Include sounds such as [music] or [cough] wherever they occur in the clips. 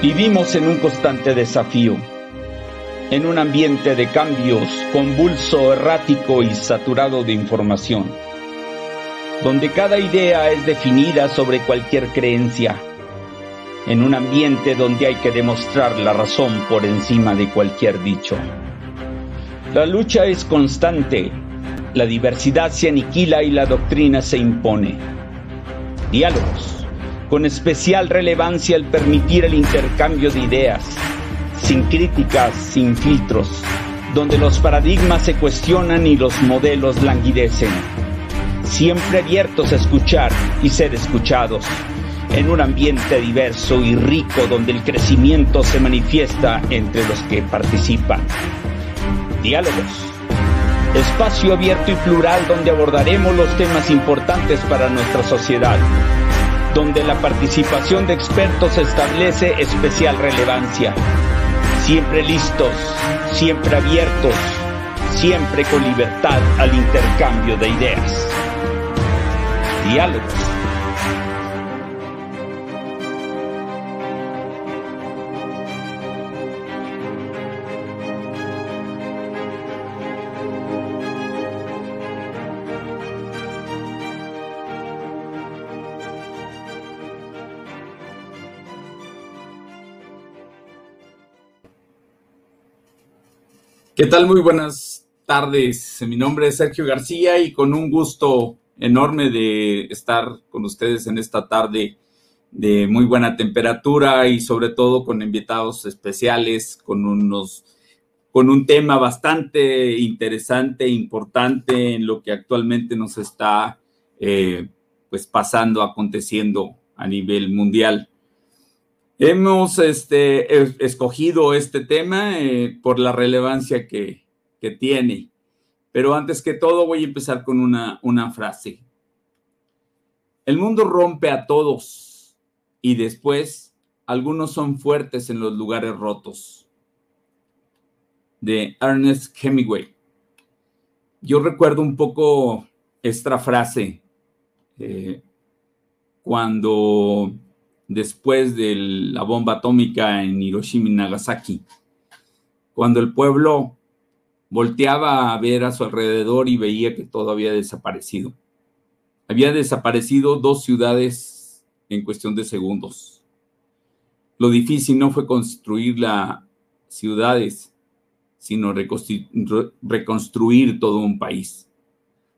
Vivimos en un constante desafío, en un ambiente de cambios convulso, errático y saturado de información, donde cada idea es definida sobre cualquier creencia, en un ambiente donde hay que demostrar la razón por encima de cualquier dicho. La lucha es constante, la diversidad se aniquila y la doctrina se impone. Diálogos con especial relevancia el permitir el intercambio de ideas, sin críticas, sin filtros, donde los paradigmas se cuestionan y los modelos languidecen, siempre abiertos a escuchar y ser escuchados, en un ambiente diverso y rico donde el crecimiento se manifiesta entre los que participan. Diálogos. Espacio abierto y plural donde abordaremos los temas importantes para nuestra sociedad donde la participación de expertos establece especial relevancia. Siempre listos, siempre abiertos, siempre con libertad al intercambio de ideas. Diálogos ¿Qué tal? Muy buenas tardes. Mi nombre es Sergio García y con un gusto enorme de estar con ustedes en esta tarde de muy buena temperatura y sobre todo con invitados especiales, con unos con un tema bastante interesante importante en lo que actualmente nos está eh, pues pasando, aconteciendo a nivel mundial. Hemos este, escogido este tema eh, por la relevancia que, tiene, pero antes que todo voy a empezar con una, frase. El mundo rompe a todos y después algunos son fuertes en los lugares rotos. De Ernest Hemingway. Yo recuerdo un poco esta frase eh, cuando después de la bomba atómica en Hiroshima y Nagasaki, cuando el pueblo volteaba a ver a su alrededor y veía que todo había desaparecido. Había desaparecido dos ciudades en cuestión de segundos. Lo difícil no fue construir las ciudades, sino reconstruir todo un país.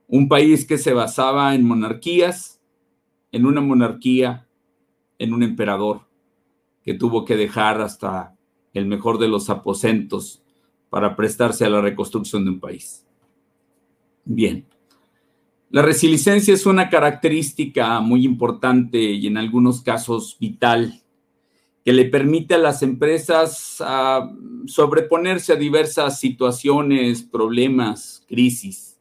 Un país que se basaba en monarquías, en una monarquía en un emperador que tuvo que dejar hasta el mejor de los aposentos para prestarse a la reconstrucción de un país. Bien, la resiliencia es una característica muy importante y en algunos casos vital que le permite a las empresas ah, sobreponerse a diversas situaciones, problemas, crisis.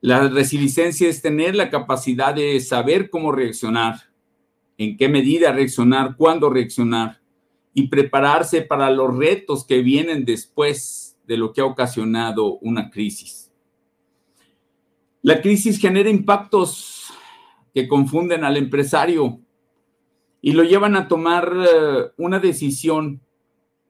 La resiliencia es tener la capacidad de saber cómo reaccionar, en qué medida reaccionar, cuándo reaccionar y prepararse para los retos que vienen después de lo que ha ocasionado una crisis. La crisis genera impactos que confunden al empresario y lo llevan a tomar eh, una decisión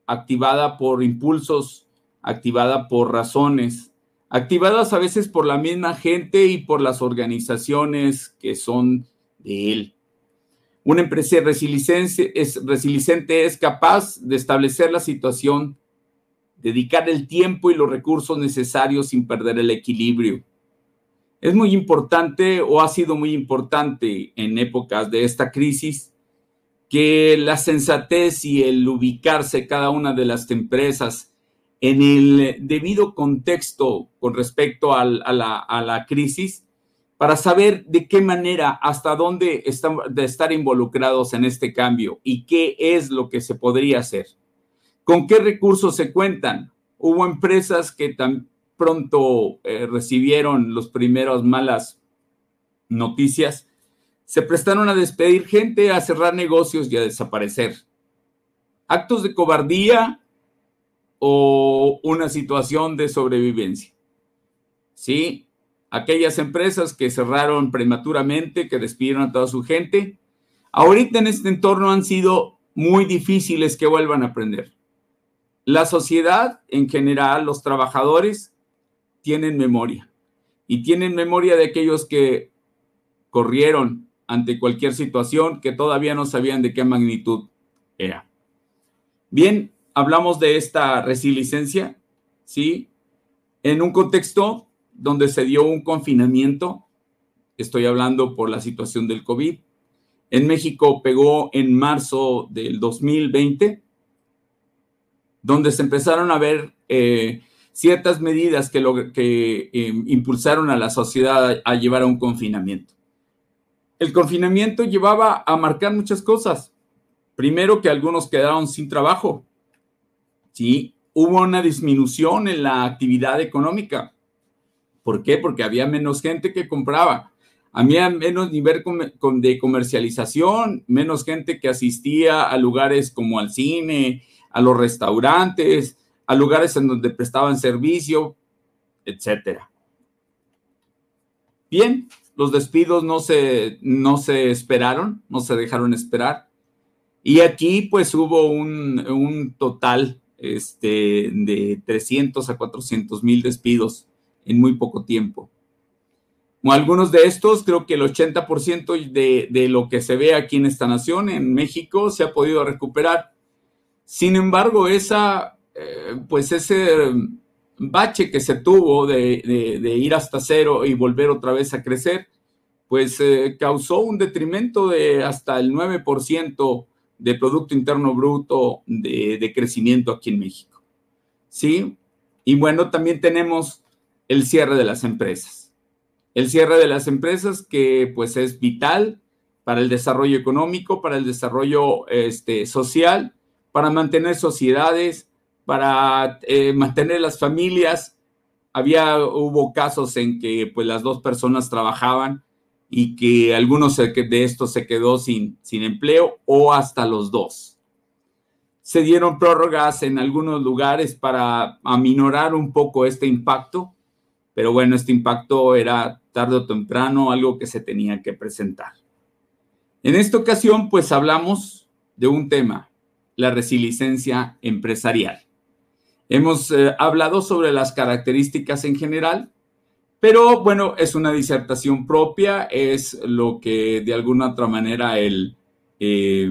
activada por impulsos, activada por razones, activadas a veces por la misma gente y por las organizaciones que son de él. Una empresa resiliente es, es capaz de establecer la situación, dedicar el tiempo y los recursos necesarios sin perder el equilibrio. Es muy importante o ha sido muy importante en épocas de esta crisis que la sensatez y el ubicarse cada una de las empresas en el debido contexto con respecto a la crisis para saber de qué manera, hasta dónde están de estar involucrados en este cambio y qué es lo que se podría hacer. ¿Con qué recursos se cuentan? Hubo empresas que tan pronto eh, recibieron las primeras malas noticias, se prestaron a despedir gente, a cerrar negocios y a desaparecer. Actos de cobardía o una situación de sobrevivencia. Sí, aquellas empresas que cerraron prematuramente, que despidieron a toda su gente. Ahorita en este entorno han sido muy difícil es que vuelvan a aprender. La sociedad en general, los trabajadores, tienen memoria y tienen memoria de aquellos que corrieron ante cualquier situación que todavía no sabían de qué magnitud era. Bien, hablamos de esta resiliencia, ¿sí? En un contexto donde se dio un confinamiento, estoy hablando por la situación del COVID. En México pegó en marzo del 2020, donde se empezaron a ver eh, ciertas medidas que, que eh, impulsaron a la sociedad a llevar a un confinamiento. El confinamiento llevaba a marcar muchas cosas. Primero que algunos quedaron sin trabajo. Sí, hubo una disminución en la actividad económica. ¿Por qué? Porque había menos gente que compraba. Había menos nivel de comercialización, menos gente que asistía a lugares como al cine, a los restaurantes, a lugares en donde prestaban servicio, etcétera. Bien, los despidos no se, no se esperaron, no se dejaron esperar. Y aquí pues hubo un, un total este, de 300 a 400 mil despidos en muy poco tiempo. Algunos de estos, creo que el 80% de, de lo que se ve aquí en esta nación, en México, se ha podido recuperar. Sin embargo, esa, eh, pues ese bache que se tuvo de, ir hasta cero y volver otra vez a crecer, pues eh, causó un detrimento de hasta el 9% de Producto Interno Bruto de, crecimiento aquí en México. ¿Sí? Y bueno, también tenemos el cierre de las empresas. El cierre de las empresas que pues es vital para el desarrollo económico, para el desarrollo este, social, para mantener sociedades, para eh, mantener las familias. Había, hubo casos en que pues las dos personas trabajaban y que algunos de estos se quedó sin, sin empleo o hasta los dos. Se dieron prórrogas en algunos lugares para aminorar un poco este impacto, pero bueno, este impacto era tarde o temprano algo que se tenía que presentar. En esta ocasión, pues hablamos de un tema, la resiliencia empresarial. Hemos eh, hablado sobre las características en general, pero bueno, es una disertación propia, es lo que de alguna otra manera el, eh,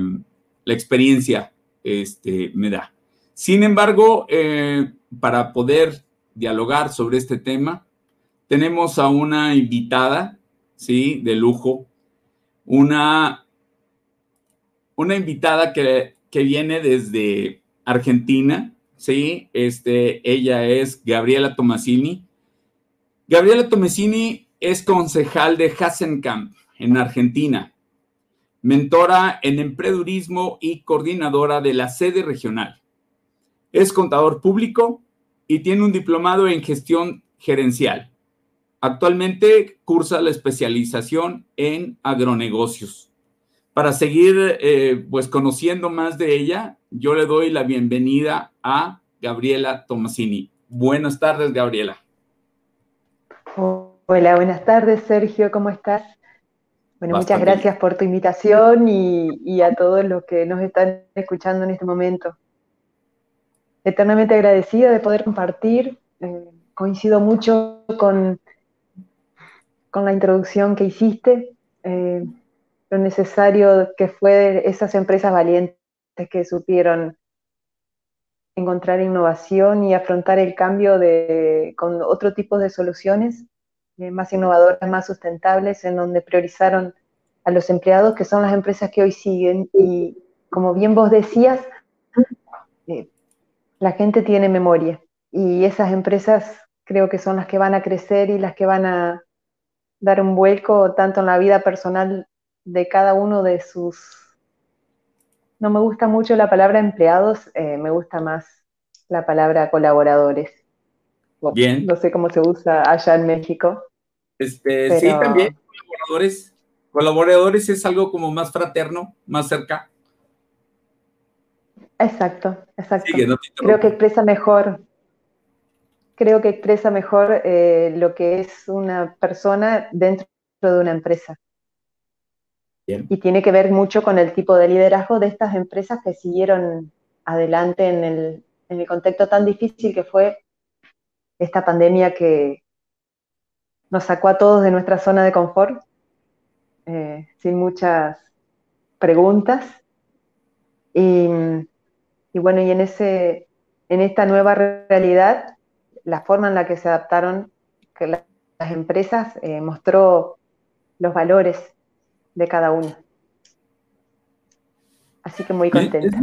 la experiencia este, me da. Sin embargo, eh, para poder dialogar sobre este tema, tenemos a una invitada, ¿sí? De lujo, una, una invitada que, que viene desde Argentina, ¿sí? Este, ella es Gabriela Tomasini. Gabriela Tomasini es concejal de Hasenkamp en Argentina, mentora en emprendedurismo y coordinadora de la sede regional. Es contador público y tiene un diplomado en gestión gerencial. Actualmente cursa la especialización en agronegocios. Para seguir eh, pues conociendo más de ella, yo le doy la bienvenida a Gabriela Tomasini. Buenas tardes, Gabriela. Hola, buenas tardes, Sergio, ¿cómo estás? Bueno, muchas gracias por tu invitación y, a todos los que nos están escuchando en este momento. Eternamente agradecida de poder compartir. Eh, coincido mucho con, con la introducción que hiciste. Eh, lo necesario que fue esas empresas valientes que supieron encontrar innovación y afrontar el cambio de, con otro tipo de soluciones eh, más innovadoras, más sustentables, en donde priorizaron a los empleados, que son las empresas que hoy siguen. Y como bien vos decías, eh, la gente tiene memoria y esas empresas creo que son las que van a crecer y las que van a dar un vuelco tanto en la vida personal de cada uno de sus... No me gusta mucho la palabra empleados, eh, me gusta más la palabra colaboradores. Bien. No sé cómo se usa allá en México. Este, Sí, también colaboradores. Colaboradores es algo como más fraterno, más cerca. Exacto, exacto. creo que expresa mejor, creo que expresa mejor eh, lo que es una persona dentro de una empresa. Y tiene que ver mucho con el tipo de liderazgo de estas empresas que siguieron adelante en el, en el contexto tan difícil que fue esta pandemia que nos sacó a todos de nuestra zona de confort, eh, sin muchas preguntas. Y, bueno, y en, ese, en esta nueva realidad, la forma en la que se adaptaron que las empresas eh, mostró los valores de cada uno. Así que muy contenta.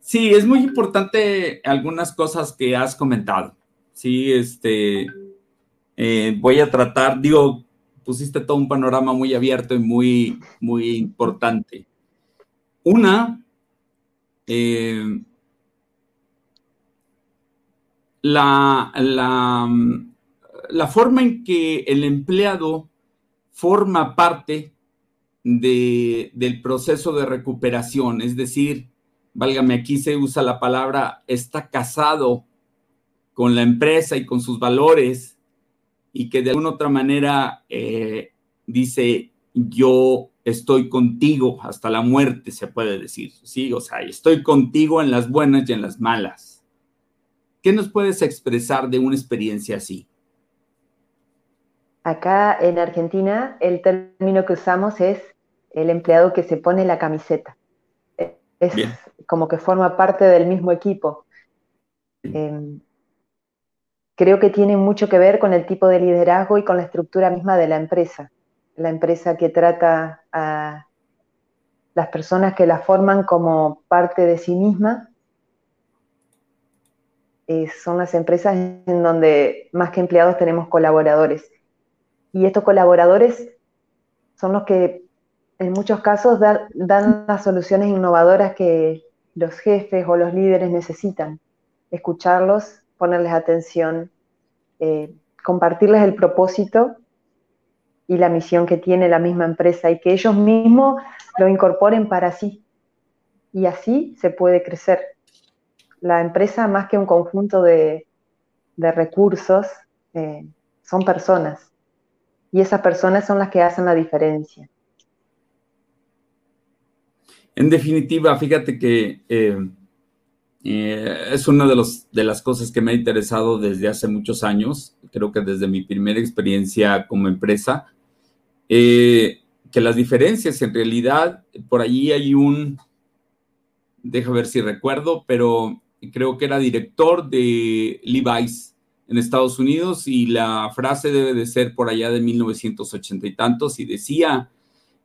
sí, es muy importante algunas cosas que has comentado. Sí, este, eh, voy a tratar, digo, pusiste todo un panorama muy abierto y muy, muy importante. Una, eh, la, la, forma en que el empleado forma parte de, del proceso de recuperación, es decir, válgame, aquí se usa la palabra, está casado con la empresa y con sus valores y que de alguna otra manera eh, dice, yo estoy contigo hasta la muerte, se puede decir, ¿sí? O sea, estoy contigo en las buenas y en las malas. ¿Qué nos puedes expresar de una experiencia así? Acá en Argentina el término que usamos es el empleado que se pone la camiseta. Es como que forma parte del mismo equipo creo que tiene mucho que ver con el tipo de liderazgo y con la estructura misma de la empresa. La empresa que trata a las personas que la forman como parte de sí misma. Eh, son las empresas en donde más que empleados tenemos colaboradores. Y estos colaboradores son los que en muchos casos dan las soluciones innovadoras que los jefes o los líderes necesitan. Escucharlos ponerles atención, eh, compartirles el propósito y la misión que tiene la misma empresa y que ellos mismos lo incorporen para sí. Y así se puede crecer. La empresa, más que un conjunto de, recursos, eh, son personas. Y esas personas son las que hacen la diferencia. En definitiva, fíjate que eh, eh, es una de, los, de las cosas que me ha interesado desde hace muchos años, creo que desde mi primera experiencia como empresa, que las diferencias en realidad, por allí hay un, deja ver si recuerdo, pero creo que era director de Levi's en Estados Unidos y la frase debe de ser por allá de 1980 y tantos y decía,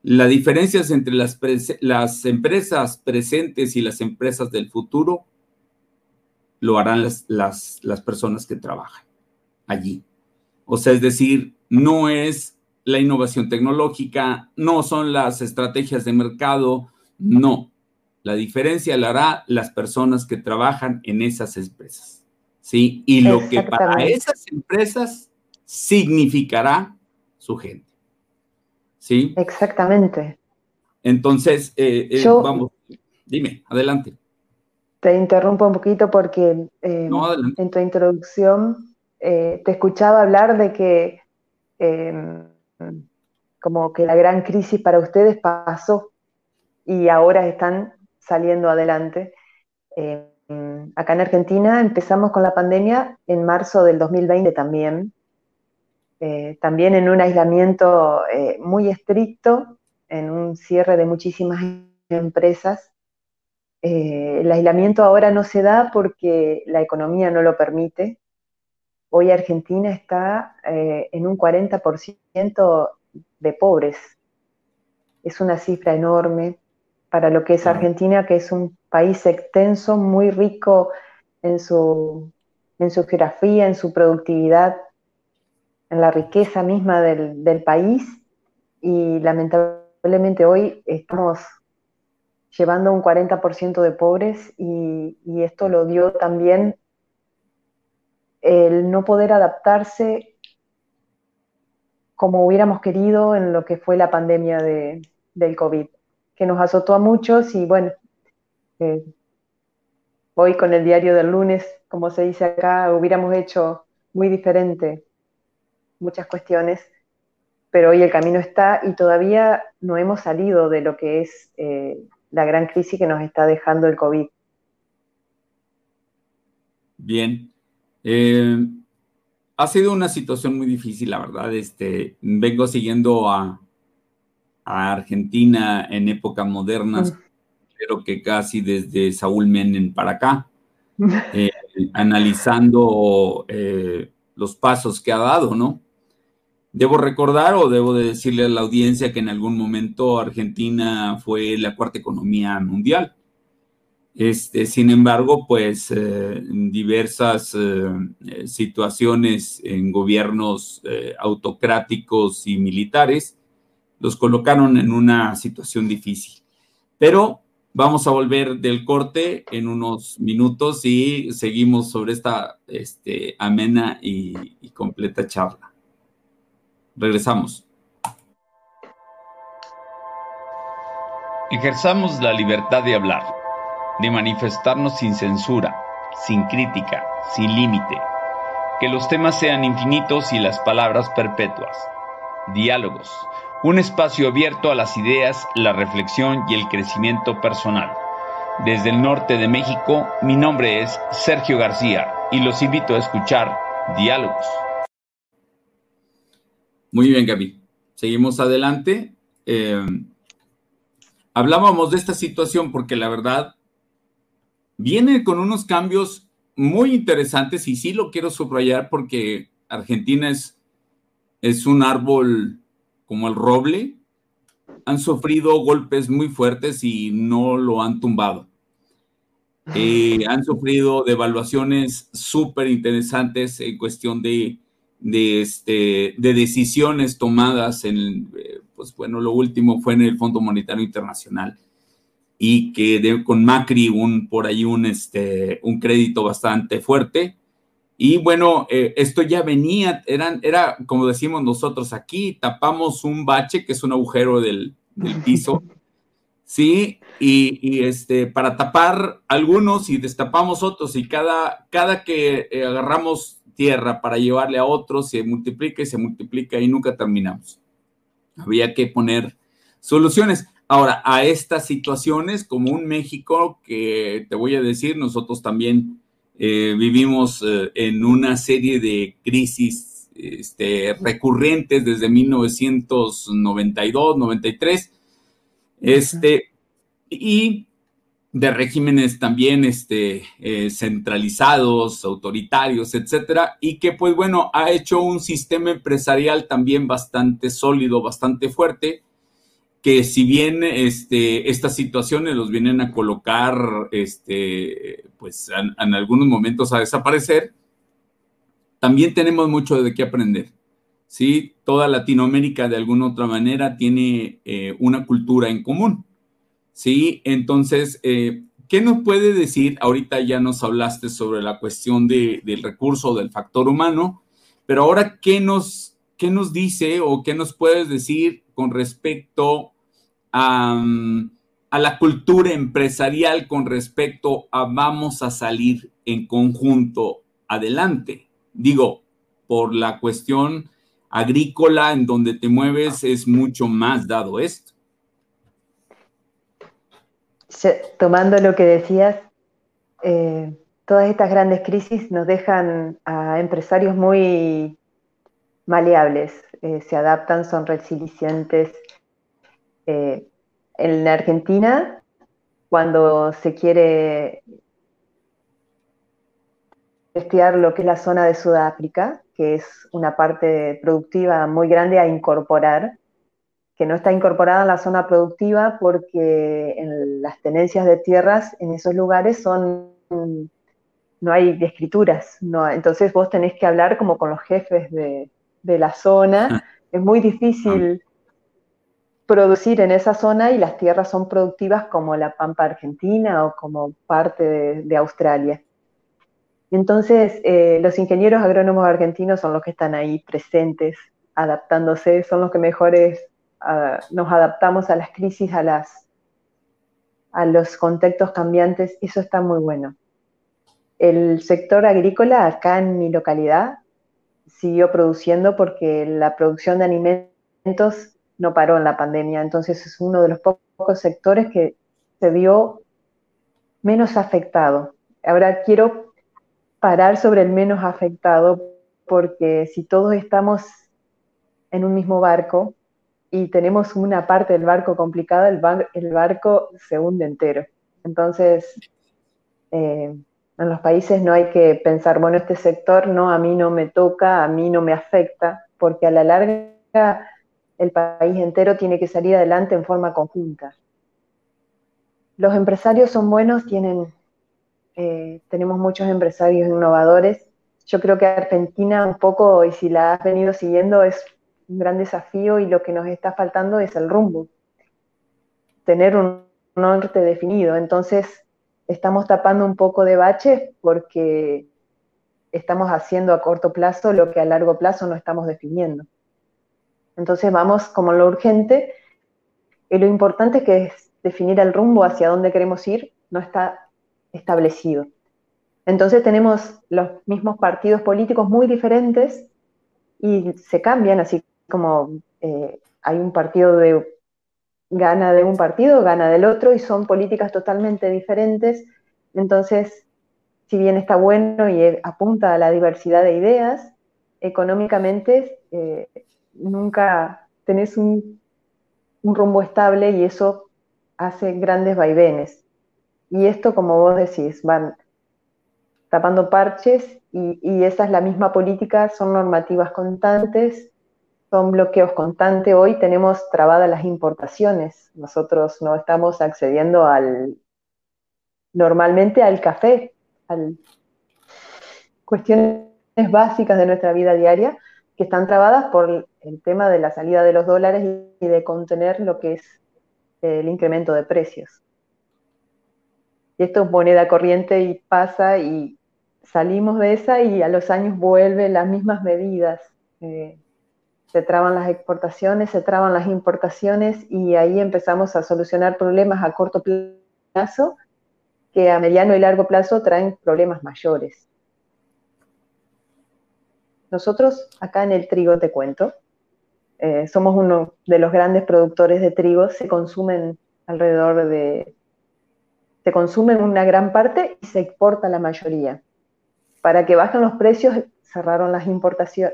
la diferencia entre las, las empresas presentes y las empresas del futuro lo harán las, las, personas que trabajan allí. O sea, es decir, no es la innovación tecnológica, no son las estrategias de mercado, no. La diferencia la hará las personas que trabajan en esas empresas. ¿Sí? Y lo que para esas empresas significará su gente. ¿Sí? Exactamente. Entonces, eh, eh, vamos, dime, adelante. Te interrumpo un poquito porque eh, en tu introducción eh, te escuchaba hablar de que em, como que la gran crisis para ustedes pasó y ahora están saliendo adelante. Em, acá en Argentina empezamos con la pandemia en marzo del 2020 también, eh, también en un aislamiento muy estricto, en un cierre de muchísimas empresas eh, el aislamiento ahora no se da porque la economía no lo permite. Hoy Argentina está eh, en un 40% de pobres. Es una cifra enorme para lo que es Argentina, que es un país extenso, muy rico en su, en su geografía, en su productividad, en la riqueza misma del, del país. Y lamentablemente hoy estamos llevando un 40% de pobres y, esto lo dio también el no poder adaptarse como hubiéramos querido en lo que fue la pandemia de, del COVID, que nos azotó a muchos y bueno, eh, hoy con el diario del lunes, como se dice acá, hubiéramos hecho muy diferente muchas cuestiones, pero hoy el camino está y todavía no hemos salido de lo que es eh, la gran crisis que nos está dejando el COVID. Bien. Eh, ha sido una situación muy difícil, la verdad. Este, vengo siguiendo a, Argentina en épocas modernas, creo que casi desde Saúl Menem para acá, eh, analizando eh, los pasos que ha dado, ¿no? Debo recordar o debo de decirle a la audiencia que en algún momento Argentina fue la cuarta economía mundial. Este, sin embargo, pues eh, diversas eh, situaciones en gobiernos autocráticos y militares los colocaron en una situación difícil. Pero vamos a volver del corte en unos minutos y seguimos sobre esta este, amena y, y completa charla. Regresamos. Ejerzamos la libertad de hablar de manifestarnos sin censura, sin crítica, sin límite. Que los temas sean infinitos y las palabras perpetuas. Diálogos, un espacio abierto a las ideas, la reflexión y el crecimiento personal. Desde el norte de México, mi nombre es Sergio García y los invito a escuchar Diálogos. Muy bien, Gaby. Seguimos adelante. Eh, hablábamos de esta situación porque la verdad viene con unos cambios muy interesantes y sí lo quiero subrayar porque Argentina es, es un árbol como el roble. Han sufrido golpes muy fuertes y no lo han tumbado. Eh, han sufrido devaluaciones súper interesantes en cuestión de, de, este, de decisiones tomadas en, eh, pues bueno, lo último fue en el Fondo Monetario Internacional y que con Macri un, por ahí un, este, un crédito bastante fuerte. Y bueno, eh, esto ya venía, eran, era como decimos nosotros aquí, tapamos un bache que es un agujero del, piso, [laughs] ¿sí? Y, este, para tapar algunos y destapamos otros y cada, cada que eh, agarramos tierra para llevarle a otros se multiplica y se multiplica y nunca terminamos. Había que poner soluciones. Ahora, a estas situaciones, como un México que te voy a decir, nosotros también eh, vivimos eh, en una serie de crisis este, recurrentes desde 1992, 93, este, y de regímenes también este, eh, centralizados, autoritarios, etcétera, y que, pues bueno, ha hecho un sistema empresarial también bastante sólido, bastante fuerte que si bien este, estas situaciones los vienen a colocar, este, pues en, algunos momentos a desaparecer, también tenemos mucho de qué aprender. ¿sí? Toda Latinoamérica de alguna otra manera tiene eh, una cultura en común. ¿sí? Entonces, eh, ¿qué nos puede decir? Ahorita ya nos hablaste sobre la cuestión del recurso, del factor humano, pero ahora, ¿qué nos, qué nos dice o qué nos puedes decir con respecto a, la cultura empresarial, con respecto a vamos a salir en conjunto adelante. Digo, por la cuestión agrícola en donde te mueves es mucho más dado esto. Tomando lo que decías, eh, todas estas grandes crisis nos dejan a empresarios muy maleables, eh, se adaptan, son resilientes. Eh, en Argentina, cuando se quiere investigar lo que es la zona de Sudáfrica, que es una parte productiva muy grande a incorporar, que no está incorporada en la zona productiva porque en las tenencias de tierras en esos lugares son no hay escrituras, no, entonces vos tenés que hablar como con los jefes de, de la zona. Es muy difícil producir en esa zona y las tierras son productivas como la pampa argentina o como parte de, Australia. Entonces, eh, los ingenieros agrónomos argentinos son los que están ahí presentes, adaptándose, son los que mejores ah, nos adaptamos a las crisis, a, las, a los contextos cambiantes, eso está muy bueno. El sector agrícola acá en mi localidad siguió produciendo porque la producción de alimentos no paró en la pandemia, entonces es uno de los pocos sectores que se vio menos afectado. Ahora quiero parar sobre el menos afectado porque si todos estamos en un mismo barco y tenemos una parte del barco complicada, el, barco se hunde entero. Entonces, eh, en los países no hay que pensar, bueno, este sector no, a mí no me toca, a mí no me afecta, porque a la larga el país entero tiene que salir adelante en forma conjunta. Los empresarios son buenos, tienen, eh, tenemos muchos empresarios innovadores. Yo creo que Argentina un poco, y si la has venido siguiendo, es un gran desafío y lo que nos está faltando es el rumbo. Tener un norte definido. Entonces, estamos tapando un poco de baches porque estamos haciendo a corto plazo lo que a largo plazo no estamos definiendo. Entonces vamos como lo urgente y lo importante que es definir el rumbo hacia dónde queremos ir no está establecido. Entonces tenemos los mismos partidos políticos muy diferentes y se cambian, así como eh, hay un partido de gana de un partido, gana del otro y son políticas totalmente diferentes. Entonces, si bien está bueno y apunta a la diversidad de ideas, económicamente eh, nunca tenés un, rumbo estable y eso hace grandes vaivenes. Y esto, como vos decís, van tapando parches y, y, esa es la misma política, son normativas constantes, son bloqueos constantes. Hoy tenemos trabadas las importaciones, nosotros no estamos accediendo al, normalmente al café, a cuestiones básicas de nuestra vida diaria, que están trabadas por el tema de la salida de los dólares y de contener lo que es el incremento de precios. Y esto es moneda corriente y pasa y salimos de esa y a los años vuelven las mismas medidas. Eh, se traban las exportaciones, se traban las importaciones y ahí empezamos a solucionar problemas a corto plazo que a mediano y largo plazo traen problemas mayores. Nosotros acá en el trigo te cuento, eh, somos uno de los grandes productores de trigo, se consumen alrededor de, se consumen una gran parte y se exporta la mayoría. Para que bajen los precios cerraron las,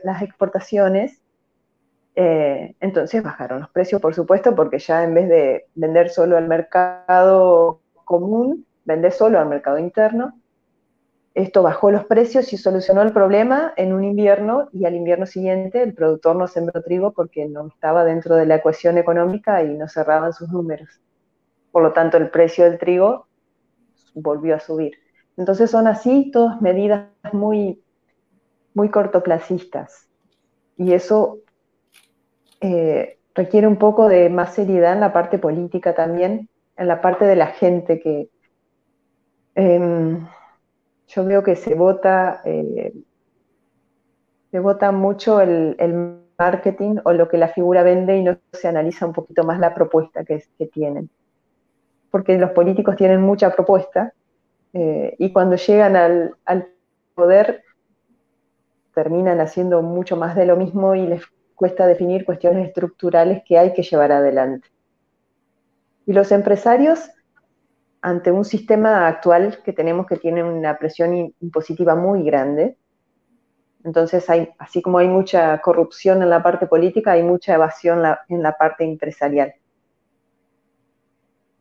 las exportaciones, eh, entonces bajaron los precios, por supuesto, porque ya en vez de vender solo al mercado común, vende solo al mercado interno esto bajó los precios y solucionó el problema en un invierno y al invierno siguiente el productor no sembró trigo porque no estaba dentro de la ecuación económica y no cerraban sus números. Por lo tanto, el precio del trigo volvió a subir. Entonces son así todas medidas muy, muy cortoplacistas. Y eso eh, requiere un poco de más seriedad en la parte política también, en la parte de la gente que... Em, yo veo que se vota, eh, se vota mucho el, marketing o lo que la figura vende y no se analiza un poquito más la propuesta que, tienen. Porque los políticos tienen mucha propuesta eh, y cuando llegan al poder terminan haciendo mucho más de lo mismo y les cuesta definir cuestiones estructurales que hay que llevar adelante. Y los empresarios ante un sistema actual que tenemos que tiene una presión impositiva muy grande. Entonces, hay, así como hay mucha corrupción en la parte política, hay mucha evasión en la parte empresarial.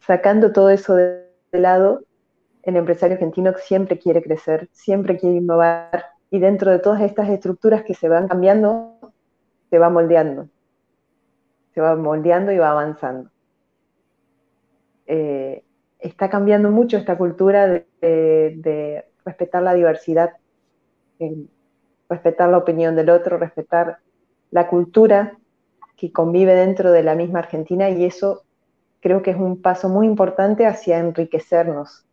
Sacando todo eso de, lado, el empresario argentino siempre quiere crecer, siempre quiere innovar y dentro de todas estas estructuras que se van cambiando, se va moldeando. Se va moldeando y va avanzando. Eh, está cambiando mucho esta cultura de, respetar la diversidad, respetar la opinión del otro, respetar la cultura que convive dentro de la misma Argentina y eso creo que es un paso muy importante hacia enriquecernos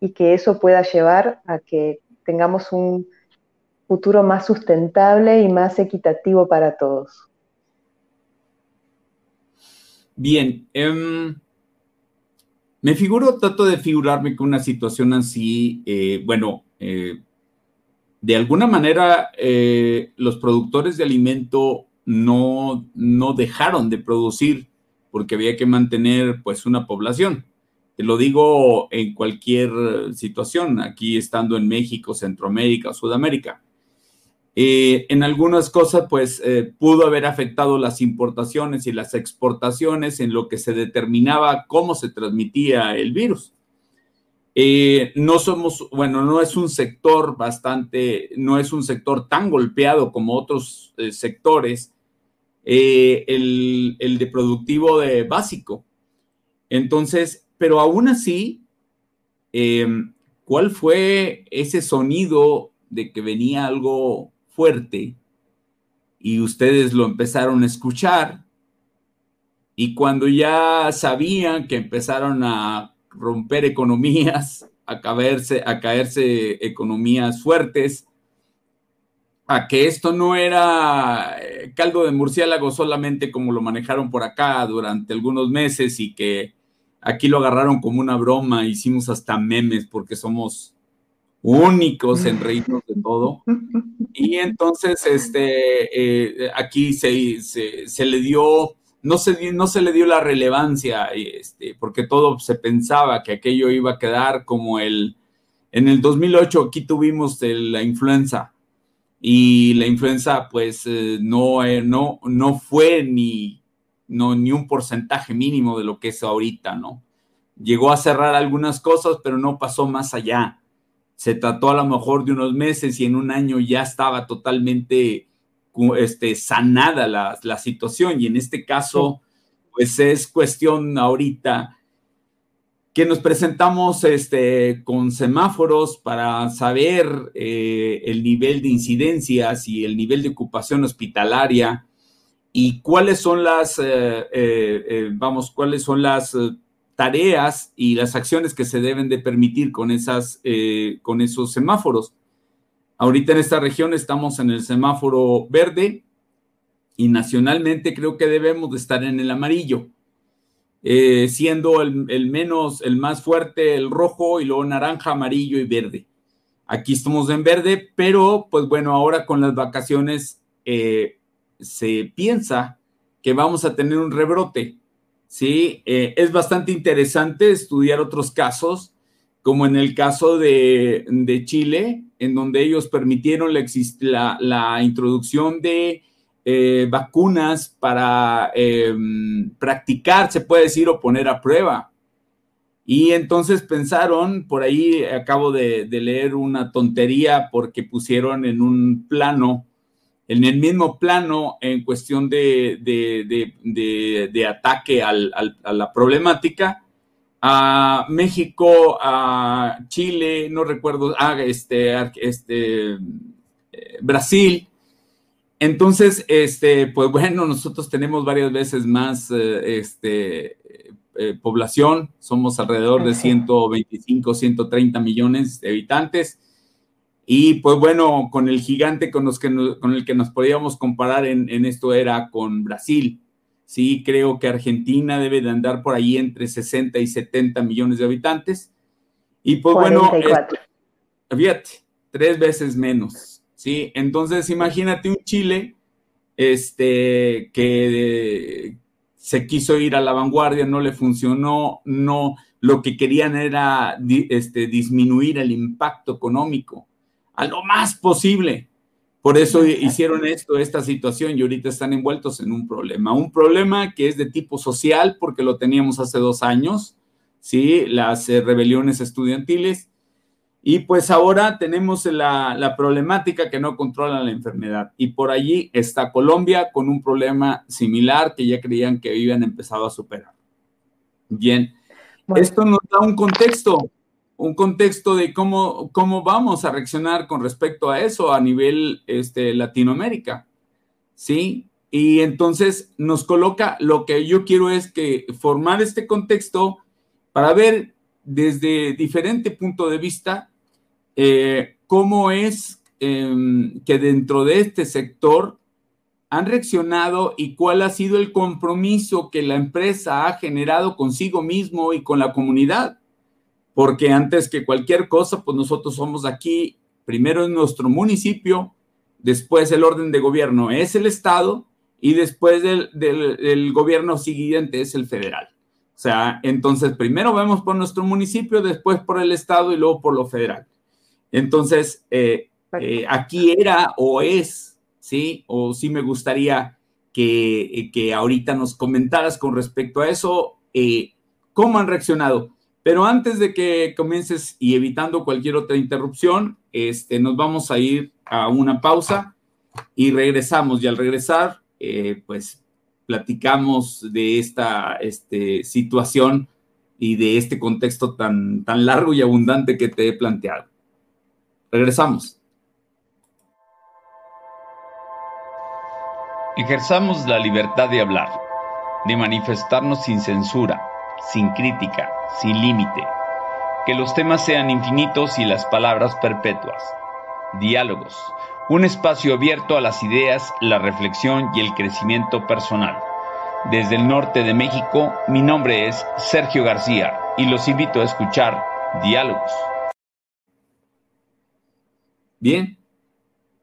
y que eso pueda llevar a que tengamos un futuro más sustentable y más equitativo para todos. Bien, em, me figuro, trato de figurarme con una situación así, eh, bueno, eh, de alguna manera eh, los productores de alimento no, no dejaron de producir porque había que mantener pues una población. Te lo digo en cualquier situación, aquí estando en México, Centroamérica, Sudamérica. Eh, en algunas cosas, pues eh, pudo haber afectado las importaciones y las exportaciones en lo que se determinaba cómo se transmitía el virus. Eh, no somos, bueno, no es un sector bastante, no es un sector tan golpeado como otros sectores, el, el, de productivo de básico. Entonces, pero aún así, ¿cuál fue ese sonido de que venía algo fuerte y ustedes lo empezaron a escuchar? Y cuando ya sabían que empezaron a romper economías, a caerse, a caerse economías fuertes, a que esto no era eh, caldo de murciélago solamente como lo manejaron por acá durante algunos meses y que Aquí lo agarraron como una broma, hicimos hasta memes porque somos únicos en reírnos de todo. [laughs] Y entonces, este, eh, aquí se, se, le dio, no se, no se le dio la relevancia, este, porque todo se pensaba que aquello iba a quedar como el, en el 2008 aquí tuvimos la influenza y la influenza pues eh, no, eh, no, no fue ni no, ni un porcentaje mínimo de lo que es ahorita, ¿no? Llegó a cerrar algunas cosas, pero no pasó más allá. Se trató a lo mejor de unos meses y en un año ya estaba totalmente este, sanada la, la situación. Y en este caso, pues es cuestión ahorita que nos presentamos este, con semáforos para saber eh, el nivel de incidencias y el nivel de ocupación hospitalaria y cuáles son las, eh, eh, vamos, cuáles son las tareas y las acciones que se deben de permitir con, esas, con esos semáforos. Ahorita en esta región estamos en el semáforo verde y nacionalmente creo que debemos de estar en el amarillo, siendo el, el, menos, el más fuerte el rojo y luego naranja, amarillo y verde. Aquí estamos en verde, pero pues bueno, ahora con las vacaciones se piensa que vamos a tener un rebrote. ¿Sí? Eh, es bastante interesante estudiar otros casos, como en el caso de, Chile, en donde ellos permitieron la, introducción de eh, vacunas para em, practicar, se puede decir, o poner a prueba. Y entonces pensaron, por ahí acabo de leer una tontería porque pusieron en un plano en el mismo plano en cuestión de, ataque a la problemática. A México, a Chile, no recuerdo, a este, este, eh, Brasil. Entonces, este, pues bueno, nosotros tenemos varias veces más eh, este, eh, población, somos alrededor de 125, 130 millones de habitantes y pues bueno, con el gigante con, los que con el que nos podíamos comparar en, esto era con Brasil. Sí, creo que Argentina debe de andar por ahí entre 60 y 70 millones de habitantes. Y pues bueno, fíjate, tres veces menos. Sí, entonces imagínate un Chile este, que se quiso ir a la vanguardia, no le funcionó, no, lo que querían era este, disminuir el impacto económico a lo más posible. Por eso hicieron esto, esta situación, y ahorita están envueltos en un problema. Un problema que es de tipo social, porque lo teníamos hace dos años, ¿sí? Las eh, rebeliones estudiantiles. Y pues ahora tenemos la, la, problemática que no controla la enfermedad. Y por allí está Colombia con un problema similar que ya creían que habían empezado a superar. Bien, esto nos da un contexto un contexto de cómo, cómo vamos a reaccionar con respecto a eso a nivel este, Latinoamérica. ¿Sí? Y entonces nos coloca, lo que yo quiero es que formar este contexto para ver desde diferente punto de vista eh, cómo es em, que dentro de este sector han reaccionado y cuál ha sido el compromiso que la empresa ha generado consigo mismo y con la comunidad porque antes que cualquier cosa, pues nosotros somos aquí, primero en nuestro municipio, después el orden de gobierno es el Estado y después del, del, gobierno siguiente es el federal. O sea, entonces primero vemos por nuestro municipio, después por el estado y luego por lo federal. Entonces, eh, eh, aquí era o es, ¿sí? O sí me gustaría que, que ahorita nos comentaras con respecto a eso, eh, cómo han reaccionado. Pero antes de que comiences y evitando cualquier otra interrupción, este, nos vamos a ir a una pausa y regresamos. Y al regresar, pues platicamos de esta este, situación y de este contexto tan, tan largo y abundante que te he planteado. Regresamos. Ejerzamos la libertad de hablar, de manifestarnos sin censura, sin crítica, sin límite. Que los temas sean infinitos y las palabras perpetuas. Diálogos un espacio abierto a las ideas, la reflexión y el crecimiento personal. Desde el norte de México, mi nombre es Sergio García y los invito a escuchar Diálogos. Bien.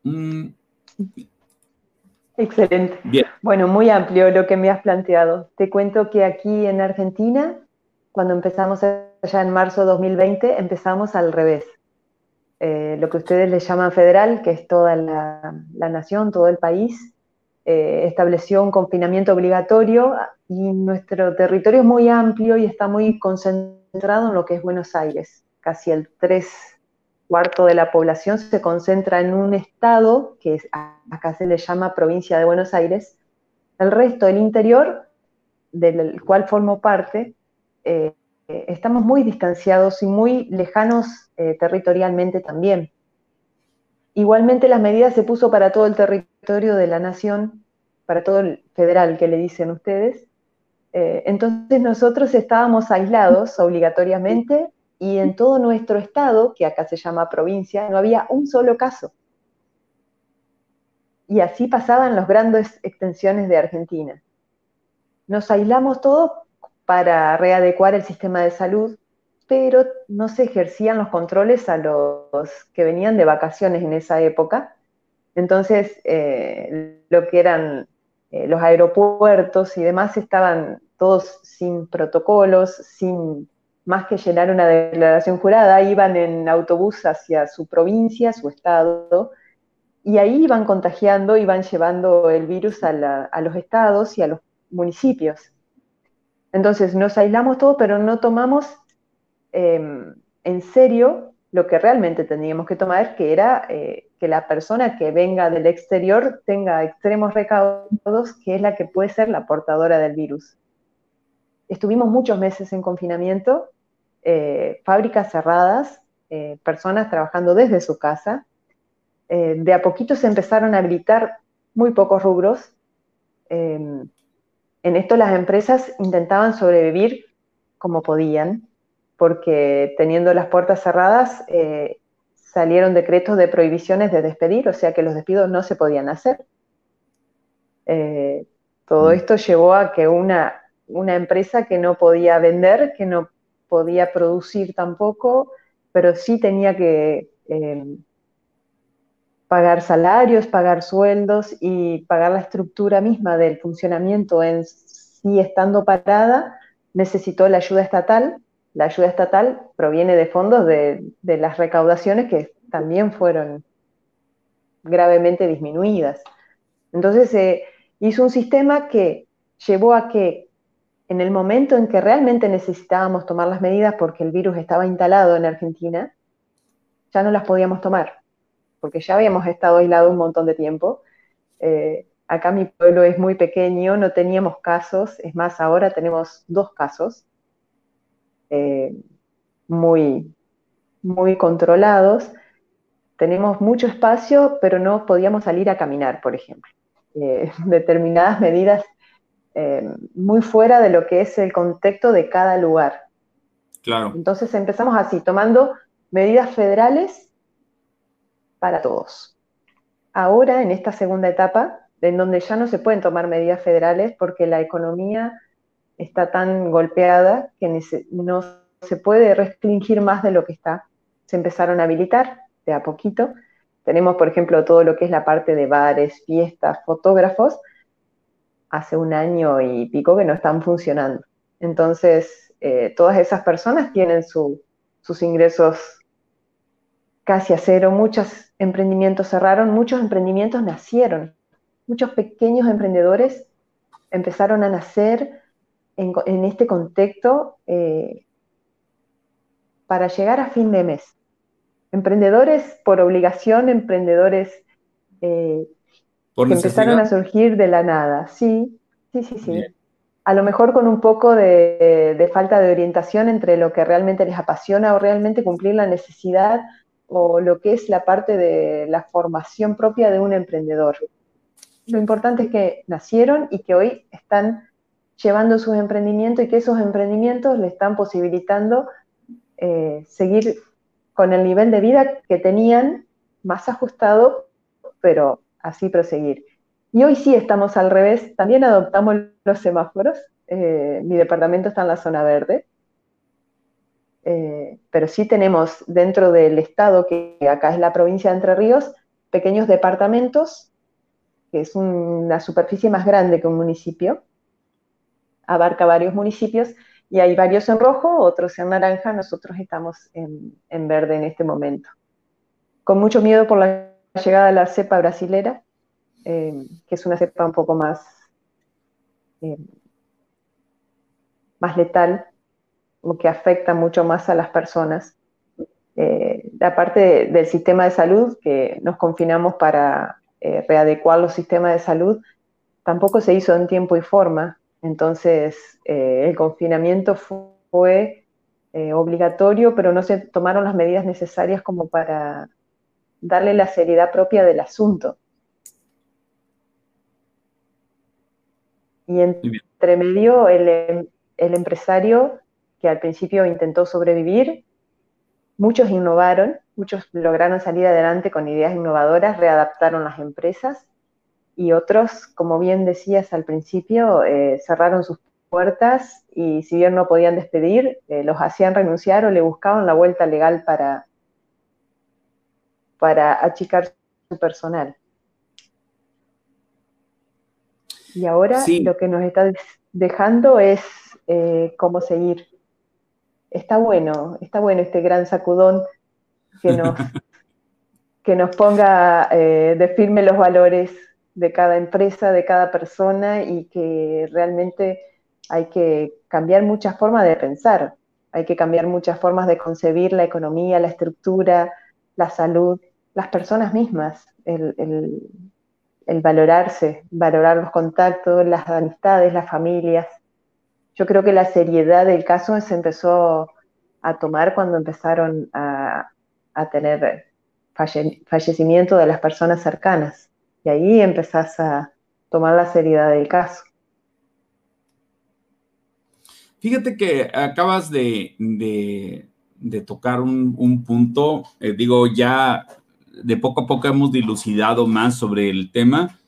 Mm. Excelente. Bien. Bueno, muy amplio lo que me has planteado. Te cuento que aquí en Argentina, cuando empezamos allá en marzo de 2020, empezamos al revés. Eh, lo que ustedes le llaman federal, que es toda la, nación, todo el país, eh, estableció un confinamiento obligatorio y nuestro territorio es muy amplio y está muy concentrado en lo que es Buenos Aires. Casi el tres cuarto de la población se concentra en un estado, que acá se le llama provincia de Buenos Aires. El resto del interior, del cual formo parte, eh, estamos muy distanciados y muy lejanos eh, territorialmente también. Igualmente las medidas se puso para todo el territorio de la nación, para todo el federal que le dicen ustedes. Eh, entonces nosotros estábamos aislados [laughs] obligatoriamente y en todo nuestro estado, que acá se llama provincia, no había un solo caso. Y así pasaban las grandes extensiones de Argentina. Nos aislamos todos para readecuar el sistema de salud, pero no se ejercían los controles a los que venían de vacaciones en esa época. Entonces, eh, lo que eran eh, los aeropuertos y demás estaban todos sin protocolos, sin más que llenar una declaración jurada, iban en autobús hacia su provincia, su estado, y ahí iban contagiando, iban llevando el virus a los estados y a los municipios. Entonces nos aislamos todos, pero no tomamos em, en serio lo que realmente teníamos que tomar, que era eh, que la persona que venga del exterior tenga extremos recaudos, que es la que puede ser la portadora del virus. Estuvimos muchos meses en confinamiento, eh, fábricas cerradas, eh, personas trabajando desde su casa. de a poquito se empezaron a habilitar muy pocos rubros. En esto las empresas intentaban sobrevivir como podían, porque teniendo las puertas cerradas eh, salieron decretos de prohibiciones de despedir, o sea que los despidos no se podían hacer. Eh, todo mm. esto llevó a que una, una empresa que no podía vender, que no podía producir tampoco, pero sí tenía que eh, pagar salarios, pagar sueldos y pagar la estructura misma del funcionamiento en sí estando parada, necesitó la ayuda estatal. La ayuda estatal proviene de fondos de, las recaudaciones que también fueron gravemente disminuidas. Entonces se hizo un sistema que llevó a que en el momento en que realmente necesitábamos tomar las medidas porque el virus estaba instalado en Argentina, ya no las podíamos tomar porque ya habíamos estado aislados un montón de tiempo. Eh, acá mi pueblo es muy pequeño, no teníamos casos, es más, ahora tenemos dos casos eh, muy, muy controlados. Tenemos mucho espacio, pero no podíamos salir a caminar, por ejemplo. Eh, [laughs] determinadas medidas muy fuera de lo que es el contexto de cada lugar. Claro. Entonces empezamos así, tomando medidas federales para todos. Ahora, en esta segunda etapa, en donde ya no se pueden tomar medidas federales porque la economía está tan golpeada que no se puede restringir más de lo que está. Se empezaron a habilitar de a poquito. Tenemos, por ejemplo, todo lo que es la parte de bares, fiestas, fotógrafos, hace un año y pico que no están funcionando. Entonces, eh, todas esas personas tienen sus ingresos casi a cero, muchos emprendimientos cerraron, muchos emprendimientos nacieron, muchos pequeños emprendedores empezaron a nacer en, este contexto eh, para llegar a fin de mes. Emprendedores por obligación, emprendedores eh, que empezaron a surgir de la nada, sí, sí, sí, sí. A lo mejor con un poco de, falta de orientación entre lo que realmente les apasiona o realmente cumplir la necesidad o lo que es la parte de la formación propia de un emprendedor. Lo importante es que nacieron y que hoy están llevando sus emprendimientos y que esos emprendimientos le están posibilitando eh, seguir con el nivel de vida que tenían más ajustado, pero así proseguir. Y hoy sí estamos al revés, también adoptamos los semáforos, eh, mi departamento está en la zona verde, eh, pero sí tenemos dentro del estado, que acá es la provincia de Entre Ríos, pequeños departamentos, que es una superficie más grande que un municipio, abarca varios municipios, y hay varios en rojo, otros en naranja, nosotros estamos en, verde en este momento. Con mucho miedo por la llegada de la cepa brasilera, eh, que es una cepa un poco más, eh, más letal, que afecta mucho más a las personas. Eh, la parte del sistema de salud, que nos confinamos para readecuar los sistemas de salud, tampoco se hizo en tiempo y forma. Entonces, eh, el confinamiento fue eh, obligatorio, pero no se tomaron las medidas necesarias como para darle la seriedad propia del asunto. Y entre medio, el, el empresario que al principio intentó sobrevivir, muchos innovaron, muchos lograron salir adelante con ideas innovadoras, readaptaron las empresas y otros, como bien decías al principio, eh, cerraron sus puertas y si bien no podían despedir, eh, los hacían renunciar o le buscaban la vuelta legal para, para achicar su personal. Y ahora lo que nos está dejando es eh, cómo seguir. Está bueno, está bueno este gran sacudón que nos, [laughs] que nos ponga de firme los valores de cada empresa, de cada persona y que realmente hay que cambiar muchas formas de pensar, hay que cambiar muchas formas de concebir la economía, la estructura, la salud, las personas mismas, el, valorarse, valorar los contactos, las amistades, las familias. Yo creo que la seriedad del caso se empezó a tomar cuando empezaron a, tener fallecimiento de las personas cercanas. Y ahí empezás a tomar la seriedad del caso. Fíjate que acabas de, tocar un, punto, eh, digo, ya de poco a poco hemos dilucidado más sobre el tema.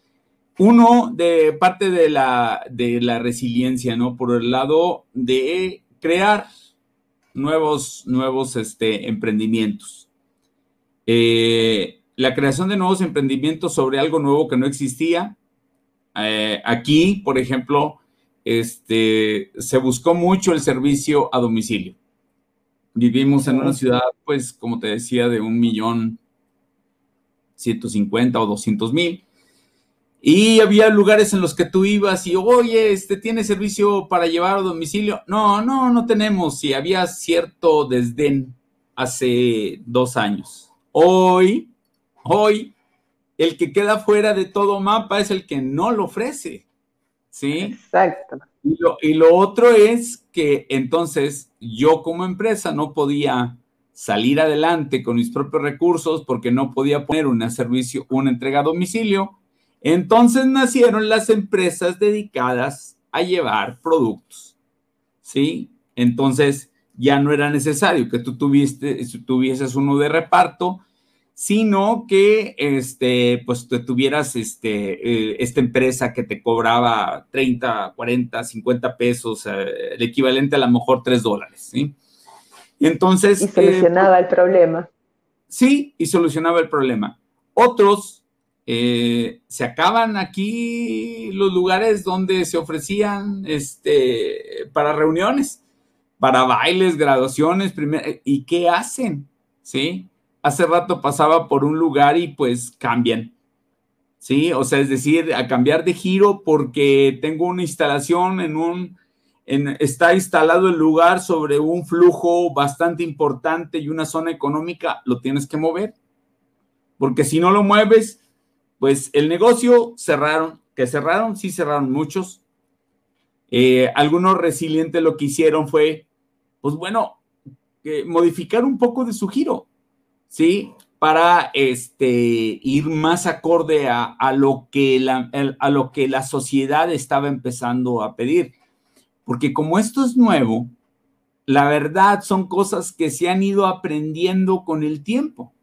Uno, de parte de la, de la resiliencia, ¿no? Por el lado de crear nuevos, nuevos este, emprendimientos. Eh, la creación de nuevos emprendimientos sobre algo nuevo que no existía. Eh, aquí, por ejemplo, este, se buscó mucho el servicio a domicilio. Vivimos en una ciudad, pues, como te decía, de un millón ciento cincuenta o doscientos mil. Y había lugares en los que tú ibas y, oye, este tiene servicio para llevar a domicilio. No, no, no tenemos. Y había cierto desdén hace dos años. Hoy Hoy, el que queda fuera de todo mapa es el que no lo ofrece. ¿Sí? Exacto. Y lo, otro es que entonces yo como empresa no podía salir adelante con mis propios recursos porque no podía poner un servicio, una entrega a domicilio. Entonces nacieron las empresas dedicadas a llevar productos. ¿Sí? Entonces ya no era necesario que tú tuviste, tuvieses uno de reparto, sino que este, pues te tuvieras este, eh, esta empresa que te cobraba 30, 40, 50 pesos, eh, el equivalente a lo mejor 3 dólares, ¿sí? Entonces... Y solucionaba eh, el problema. Sí, y solucionaba el problema. Otros eh, se acaban aquí los lugares donde se ofrecían este, para reuniones, para bailes, graduaciones, ¿y qué hacen? ¿Sí? Hace rato pasaba por un lugar y pues cambian. ¿Sí? O sea, es decir, a cambiar de giro porque tengo una instalación en un, está instalado el lugar sobre un flujo bastante importante y una zona económica, lo tienes que mover. Porque si no lo mueves, pues el negocio cerraron, que cerraron, sí cerraron muchos. Eh, algunos resilientes lo que hicieron fue, pues bueno, modificar un poco de su giro, ¿sí? Para este, ir más acorde a, lo que la, a lo que la sociedad estaba empezando a pedir. Porque como esto es nuevo, la verdad son cosas que se han ido aprendiendo con el tiempo.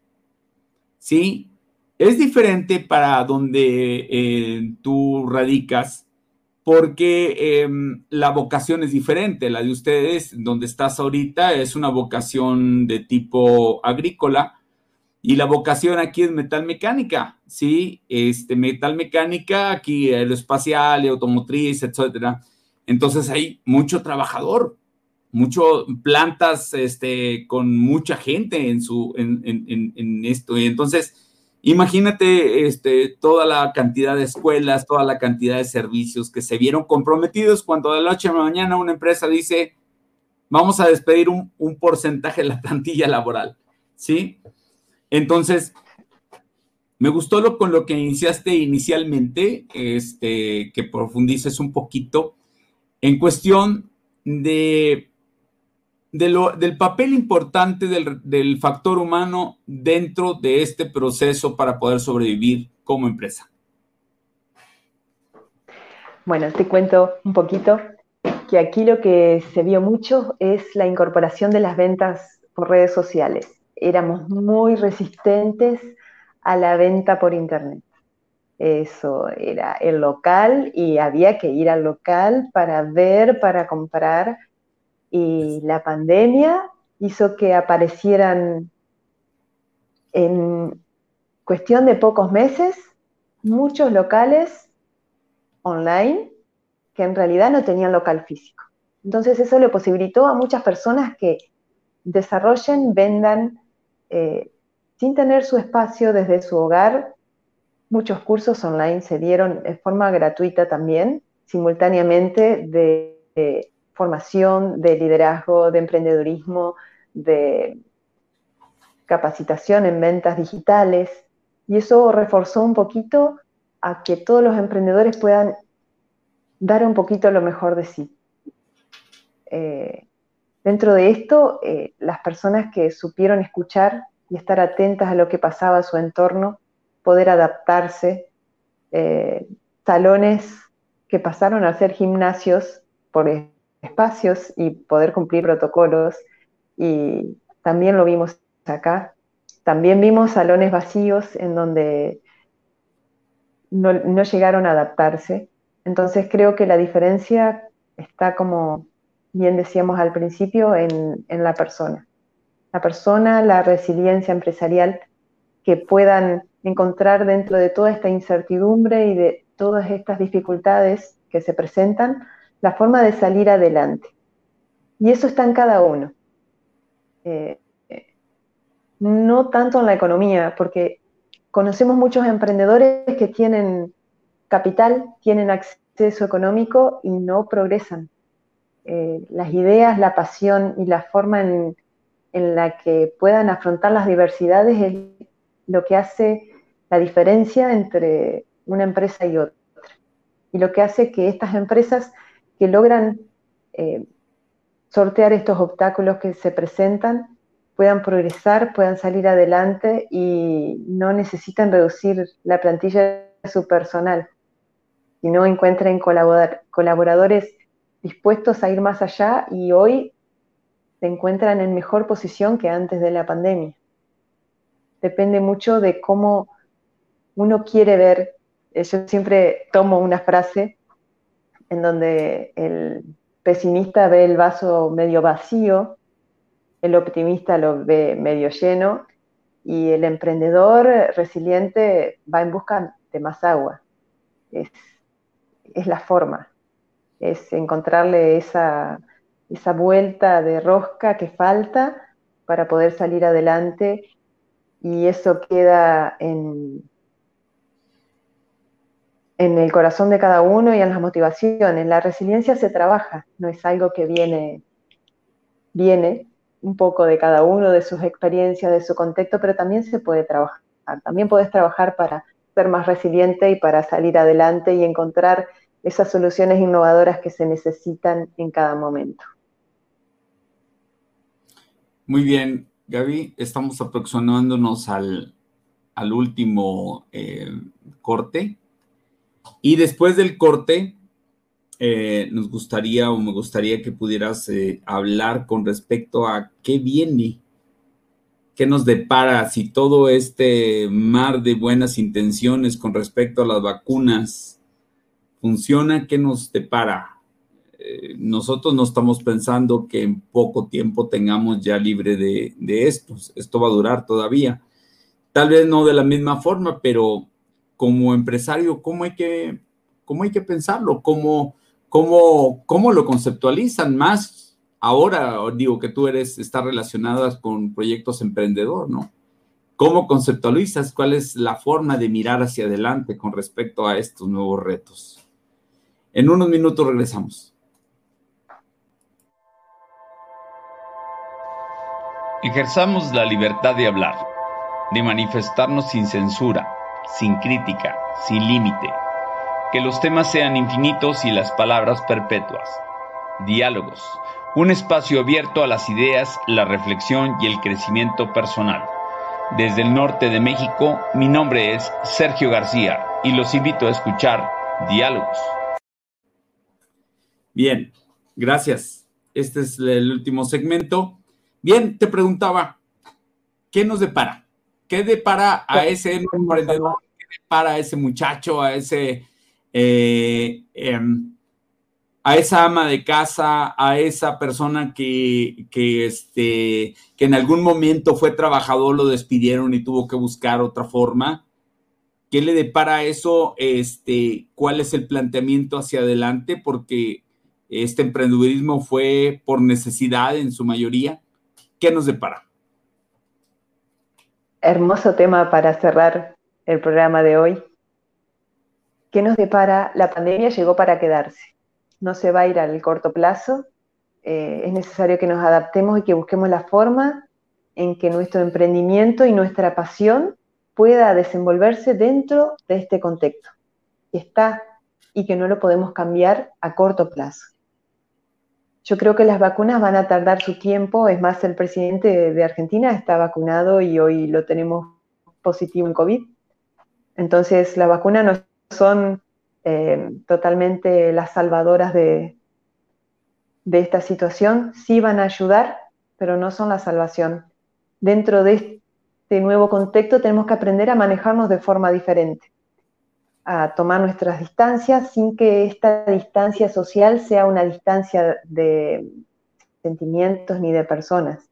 ¿Sí? Es diferente para donde eh, tú radicas porque em, la vocación es diferente. La de ustedes, donde estás ahorita, es una vocación de tipo agrícola y la vocación aquí es metal mecánica, ¿sí? Este, metal mecánica, aquí aeroespacial, automotriz, etcétera. Entonces hay mucho trabajador, mucho plantas este, con mucha gente en, su, en, esto. Y entonces, Imagínate este, toda la cantidad de escuelas, toda la cantidad de servicios que se vieron comprometidos cuando de la noche a la mañana una empresa dice, vamos a despedir un, porcentaje de la plantilla laboral, ¿sí? Entonces, me gustó lo con lo que iniciaste inicialmente, este, que profundices un poquito en cuestión de del papel importante del, factor humano dentro de este proceso para poder sobrevivir como empresa. Bueno, te cuento un poquito que aquí lo que se vio mucho es la incorporación de las ventas por redes sociales. Éramos muy resistentes a la venta por internet. Eso era el local y había que ir al local para ver, para comprar y la pandemia hizo que aparecieran en cuestión de pocos meses muchos locales online que en realidad no tenían local físico. Entonces eso le posibilitó a muchas personas que desarrollen, vendan, eh, sin tener su espacio desde su hogar. Muchos cursos online se dieron de forma gratuita también, simultáneamente de formación, de liderazgo, de emprendedurismo, de capacitación en ventas digitales. Y eso reforzó un poquito a que todos los emprendedores puedan dar un poquito lo mejor de sí. Eh, dentro de esto, eh, las personas que supieron escuchar y estar atentas a lo que pasaba a su entorno, poder adaptarse, eh, salones que pasaron a ser gimnasios por espacios y poder cumplir protocolos. Y también lo vimos acá. También vimos salones vacíos en donde no, llegaron a adaptarse. Entonces creo que la diferencia está como bien decíamos al principio en, en la persona. La persona, la resiliencia empresarial que puedan encontrar dentro de toda esta incertidumbre y de todas estas dificultades que se presentan, la forma de salir adelante. Y eso está en cada uno. Eh, no tanto en la economía, porque conocemos muchos emprendedores que tienen capital, tienen acceso económico y no progresan. Eh, las ideas, la pasión y la forma en, en la que puedan afrontar las diversidades es lo que hace la diferencia entre una empresa y otra. Y lo que hace que estas empresas que logran eh, sortear estos obstáculos que se presentan, puedan progresar, puedan salir adelante y no necesitan reducir la plantilla de su personal, sino encuentren colaboradores dispuestos a ir más allá y hoy se encuentran en mejor posición que antes de la pandemia. Depende mucho de cómo uno quiere ver. Yo siempre tomo una frase en donde el pesimista ve el vaso medio vacío, el optimista lo ve medio lleno y el emprendedor resiliente va en busca de más agua. Es, la forma, es encontrarle esa, esa vuelta de rosca que falta para poder salir adelante y eso queda en, en el corazón de cada uno y en las motivaciones. La resiliencia se trabaja, no es algo que viene, viene un poco de cada uno, de sus experiencias, de su contexto, pero también se puede trabajar. También puedes trabajar para ser más resiliente y para salir adelante y encontrar esas soluciones innovadoras que se necesitan en cada momento. Muy bien, Gaby, estamos aproximándonos al, último eh, corte. Y después del corte, eh, nos gustaría o me gustaría que pudieras eh, hablar con respecto a qué viene, qué nos depara, si todo este mar de buenas intenciones con respecto a las vacunas funciona, qué nos depara. Eh, nosotros no estamos pensando que en poco tiempo tengamos ya libre de, de esto. Esto va a durar todavía. Tal vez no de la misma forma, pero como empresario, ¿cómo hay que, cómo hay que pensarlo? ¿Cómo, cómo, ¿Cómo lo conceptualizan más ahora? Digo que tú eres, estás relacionada con proyectos emprendedor, ¿no? ¿Cómo conceptualizas? ¿Cuál es la forma de mirar hacia adelante con respecto a estos nuevos retos? En unos minutos regresamos. Ejerzamos la libertad de hablar, de manifestarnos sin censura sin crítica, sin límite. Que los temas sean infinitos y las palabras perpetuas. Diálogos. Un espacio abierto a las ideas, la reflexión y el crecimiento personal. Desde el norte de México, mi nombre es Sergio García y los invito a escuchar Diálogos. Bien, gracias. Este es el último segmento. Bien, te preguntaba, ¿qué nos depara? ¿Qué depara a ese emprendedor? ¿Qué depara a ese muchacho, a ese, eh, em, a esa ama de casa, a esa persona que, este, que en algún momento fue trabajador, lo despidieron y tuvo que buscar otra forma? ¿Qué le depara a eso? Este, ¿Cuál es el planteamiento hacia adelante? Porque este emprendedurismo fue por necesidad en su mayoría. ¿Qué nos depara? Hermoso tema para cerrar el programa de hoy. ¿Qué nos depara? La pandemia llegó para quedarse. No se va a ir al corto plazo. Eh, es necesario que nos adaptemos y que busquemos la forma en que nuestro emprendimiento y nuestra pasión pueda desenvolverse dentro de este contexto. Está y que no lo podemos cambiar a corto plazo. Yo creo que las vacunas van a tardar su tiempo. Es más, el presidente de Argentina está vacunado y hoy lo tenemos positivo en COVID. Entonces, las vacunas no son eh, totalmente las salvadoras de, de esta situación. Sí van a ayudar, pero no son la salvación. Dentro de este nuevo contexto tenemos que aprender a manejarnos de forma diferente a tomar nuestras distancias sin que esta distancia social sea una distancia de sentimientos ni de personas.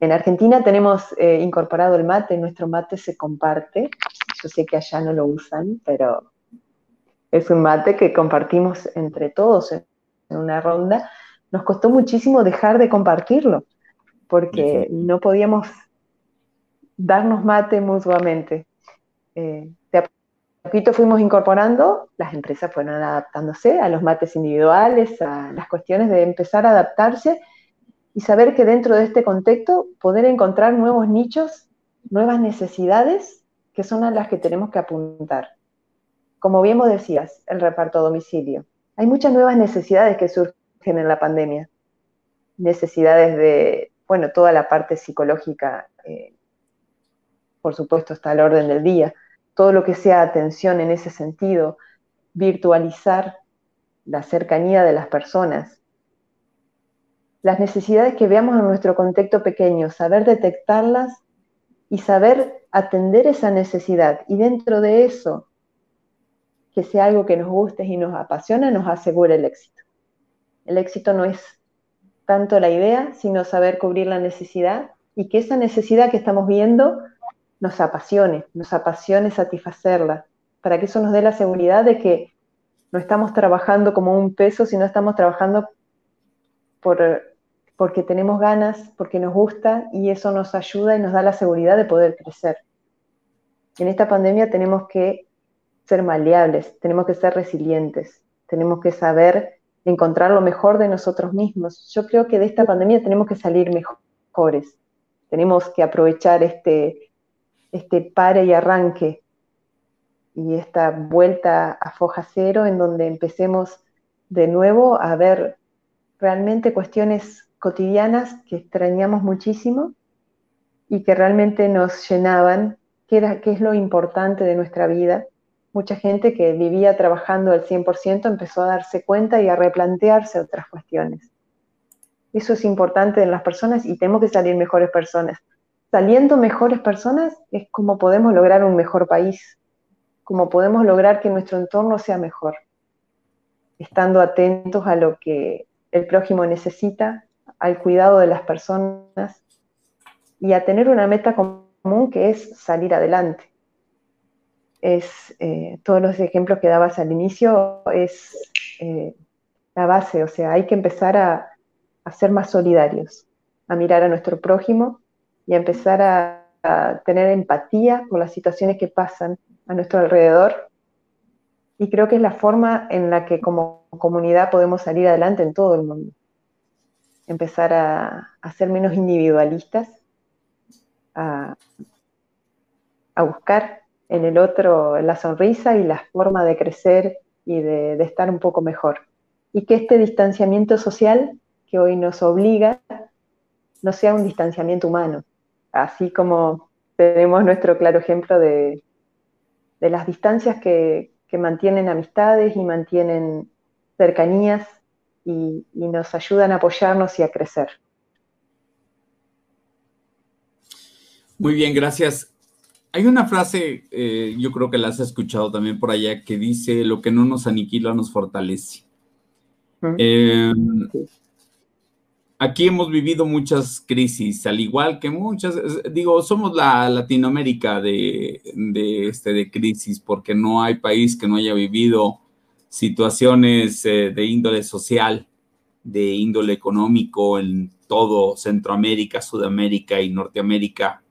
En Argentina tenemos eh, incorporado el mate, nuestro mate se comparte, yo sé que allá no lo usan, pero es un mate que compartimos entre todos en una ronda. Nos costó muchísimo dejar de compartirlo, porque no podíamos darnos mate mutuamente. Eh, poquito fuimos incorporando, las empresas fueron adaptándose a los mates individuales, a las cuestiones de empezar a adaptarse y saber que dentro de este contexto poder encontrar nuevos nichos, nuevas necesidades que son a las que tenemos que apuntar. Como bien vos decías, el reparto a domicilio. Hay muchas nuevas necesidades que surgen en la pandemia. Necesidades de, bueno, toda la parte psicológica, eh, por supuesto, está al orden del día todo lo que sea atención en ese sentido, virtualizar la cercanía de las personas. Las necesidades que veamos en nuestro contexto pequeño, saber detectarlas y saber atender esa necesidad. Y dentro de eso, que sea algo que nos guste y nos apasiona, nos asegura el éxito. El éxito no es tanto la idea, sino saber cubrir la necesidad y que esa necesidad que estamos viendo nos apasione, nos apasione satisfacerla, para que eso nos dé la seguridad de que no estamos trabajando como un peso, sino estamos trabajando por, porque tenemos ganas, porque nos gusta y eso nos ayuda y nos da la seguridad de poder crecer. En esta pandemia tenemos que ser maleables, tenemos que ser resilientes, tenemos que saber encontrar lo mejor de nosotros mismos. Yo creo que de esta pandemia tenemos que salir mejores, tenemos que aprovechar este, este pare y arranque y esta vuelta a foja cero en donde empecemos de nuevo a ver realmente cuestiones cotidianas que extrañamos muchísimo y que realmente nos llenaban, qué, qué es lo importante de nuestra vida. Mucha gente que vivía trabajando al 100% empezó a darse cuenta y a replantearse otras cuestiones. Eso es importante en las personas y tenemos que salir mejores personas. Saliendo mejores personas es como podemos lograr un mejor país, como podemos lograr que nuestro entorno sea mejor, estando atentos a lo que el prójimo necesita, al cuidado de las personas y a tener una meta común que es salir adelante. Es, eh, todos los ejemplos que dabas al inicio es eh, la base, o sea, hay que empezar a, a, ser más solidarios, a mirar a nuestro prójimo y a empezar a, tener empatía por las situaciones que pasan a nuestro alrededor. Y creo que es la forma en la que como comunidad podemos salir adelante en todo el mundo empezar a, ser menos individualistas, a, buscar en el otro la sonrisa y la forma de crecer y de, estar un poco mejor. Y que este distanciamiento social que hoy nos obliga no sea un distanciamiento humano, así como tenemos nuestro claro ejemplo de, las distancias que, que mantienen amistades y mantienen cercanías y, nos ayudan a apoyarnos y a crecer. Muy bien, gracias. Hay una frase, eh, yo creo que la has escuchado también por allá, que dice, lo que no nos aniquila nos fortalece. Aquí hemos vivido muchas crisis, al igual que muchas, digo, somos la Latinoamérica de, de, este, de crisis, porque no hay país que no haya vivido situaciones eh, de índole social, de índole económico en todo Centroamérica, Sudamérica y Norteamérica,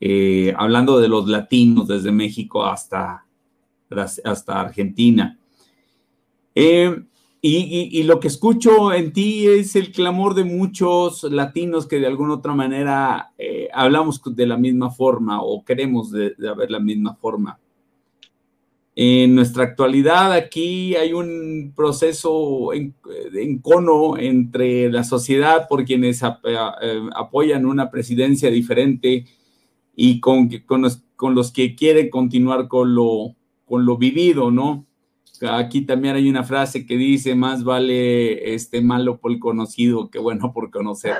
eh, hablando de los latinos desde México hasta, hasta Argentina. Eh, y, lo que escucho en ti es el clamor de muchos latinos que de alguna otra manera hablamos de la misma forma o queremos de, de haber la misma forma. En nuestra actualidad aquí hay un proceso en, cono entre la sociedad por quienes eh, apoyan una presidencia diferente y con, con, los, que quieren continuar con lo, con lo vivido, ¿no? Aquí también hay una frase que dice, más vale este malo por conocido que bueno [laughs] por conocer.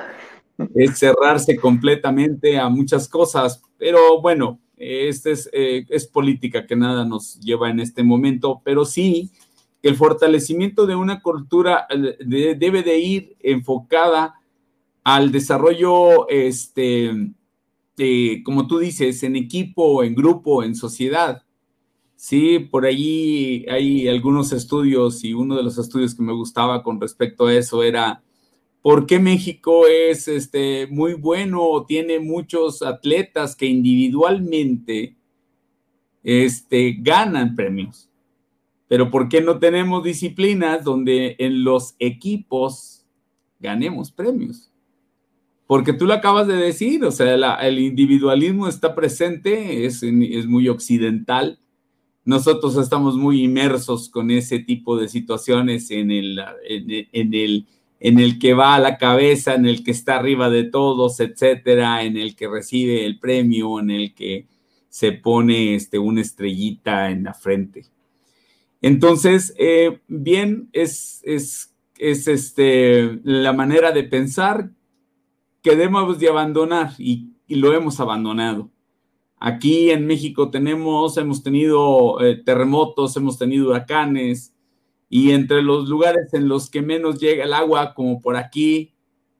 Es cerrarse completamente a muchas cosas, pero bueno, este es, eh, es política que nada nos lleva en este momento, pero sí que el fortalecimiento de una cultura eh, debe de ir enfocada al desarrollo, este, como tú dices, en equipo, en grupo, en sociedad. Sí, por allí hay algunos estudios y uno de los estudios que me gustaba con respecto a eso era por qué México es este, muy bueno, tiene muchos atletas que individualmente este, ganan premios. Pero ¿por qué no tenemos disciplinas donde en los equipos ganemos premios? Porque tú lo acabas de decir, o sea, el individualismo está presente, es, es muy occidental. Nosotros estamos muy inmersos con ese tipo de situaciones en el, en en el que va a la cabeza, en el que está arriba de todos, etcétera, en el que recibe el premio, en el que se pone este, una estrellita en la frente. Entonces, eh, bien, es, es, es este, la manera de pensar que debemos de abandonar y, lo hemos abandonado. Aquí en México tenemos, hemos tenido eh, terremotos, hemos tenido huracanes, y entre los lugares en los que menos llega el agua, como por aquí,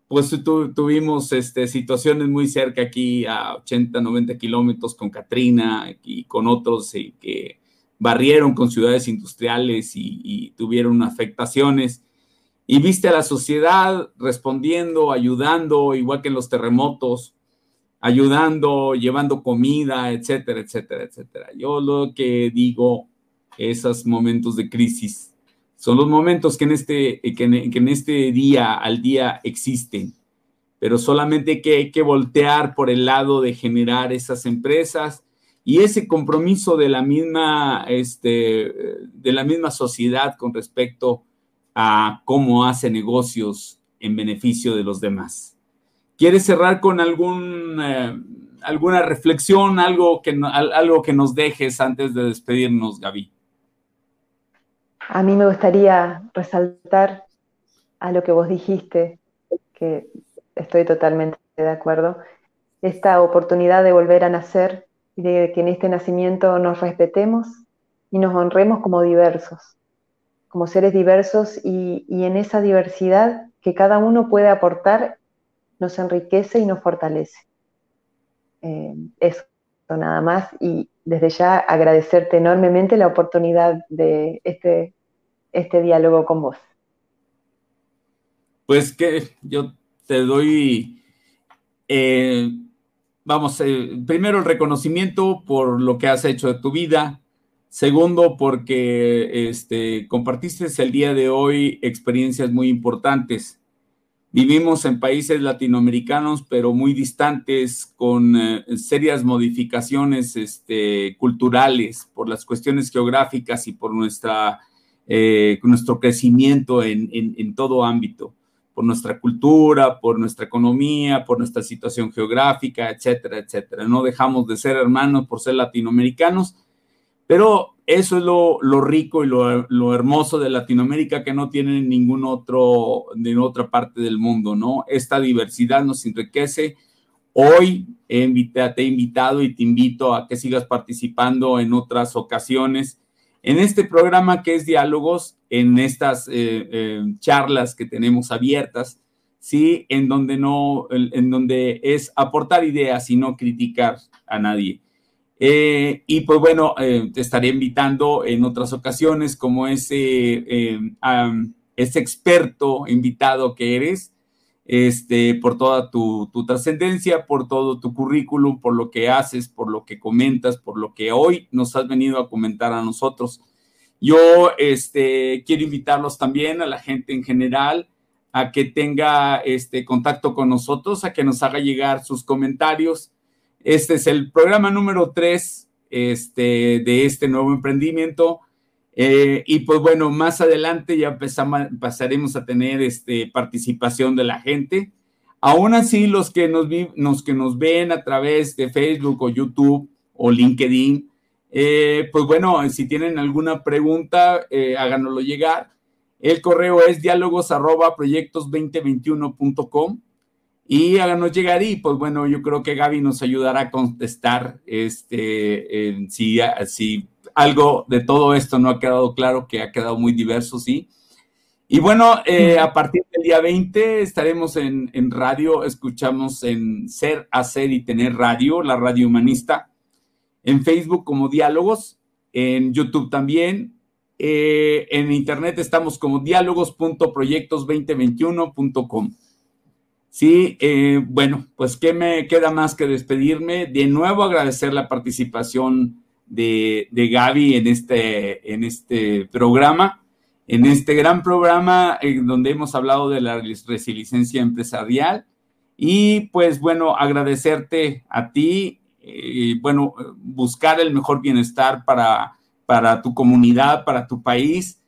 pues tuvimos este, situaciones muy cerca aquí a 80, 90 kilómetros con Katrina y con otros eh, que barrieron con ciudades industriales y, tuvieron afectaciones. Y viste a la sociedad respondiendo, ayudando, igual que en los terremotos, ayudando, llevando comida, etcétera, etcétera, etcétera. Yo lo que digo, esos momentos de crisis son los momentos que en este, que en, este día al día existen, pero solamente que hay que voltear por el lado de generar esas empresas y ese compromiso de la misma, este, de la misma sociedad con respecto a cómo hace negocios en beneficio de los demás. ¿Quieres cerrar con algún, eh, alguna reflexión, algo que, algo que nos dejes antes de despedirnos, Gaby? A mí me gustaría resaltar a lo que vos dijiste, que estoy totalmente de acuerdo, esta oportunidad de volver a nacer y de que en este nacimiento nos respetemos y nos honremos como diversos, como seres diversos y, en esa diversidad que cada uno puede aportar nos enriquece y nos fortalece. Eh, eso nada más y desde ya agradecerte enormemente la oportunidad de este este diálogo con vos. Pues que yo te doy, eh, vamos, eh, primero el reconocimiento por lo que has hecho de tu vida. Segundo, porque este, compartiste el día de hoy experiencias muy importantes. Vivimos en países latinoamericanos, pero muy distantes, con eh, serias modificaciones este, culturales por las cuestiones geográficas y por nuestra eh, nuestro crecimiento en, en, todo ámbito, por nuestra cultura, por nuestra economía, por nuestra situación geográfica, etcétera, etcétera. No dejamos de ser hermanos por ser latinoamericanos, pero eso es lo, lo rico y lo, lo, hermoso de Latinoamérica que no tiene ningún otro, de otra parte del mundo, ¿no? Esta diversidad nos enriquece. Hoy he te he invitado y te invito a que sigas participando en otras ocasiones en este programa que es Diálogos, en estas eh, eh, charlas que tenemos abiertas, ¿sí? En donde, no, en donde es aportar ideas y no criticar a nadie. Eh, y pues bueno, te estaré invitando en otras ocasiones como ese, ese experto invitado que eres este, por toda tu, trascendencia, por todo tu currículum, por lo que haces, por lo que comentas, por lo que hoy nos has venido a comentar a nosotros. Yo este, quiero invitarlos también a la gente en general a que tenga este contacto con nosotros, a que nos haga llegar sus comentarios. Este es el programa número 3 este, de este nuevo emprendimiento. Eh, y pues bueno, más adelante ya pasaremos a tener este, participación de la gente. Aún así, los que nos, los que nos ven a través de Facebook o YouTube o LinkedIn, eh, pues bueno, si tienen alguna pregunta, eh, háganoslo llegar. El correo es diálogos arroba proyectos 2021.com y háganos llegar y pues bueno, yo creo que Gaby nos ayudará a contestar este, si, si algo de todo esto no ha quedado claro, que ha quedado muy diverso, sí. Y bueno, eh, a partir del día 20 estaremos en, radio, escuchamos en Ser, Hacer y Tener Radio, la radio humanista, en Facebook como Diálogos, en YouTube también, eh, en Internet estamos como diálogos.proyectos2021.com. Sí, eh, bueno, pues qué me queda más que despedirme. De nuevo agradecer la participación de, de Gaby en este, en este programa, en este gran programa en donde hemos hablado de la resiliencia empresarial. Y pues bueno, agradecerte a ti, eh, bueno, buscar el mejor bienestar para, para tu comunidad, para tu país,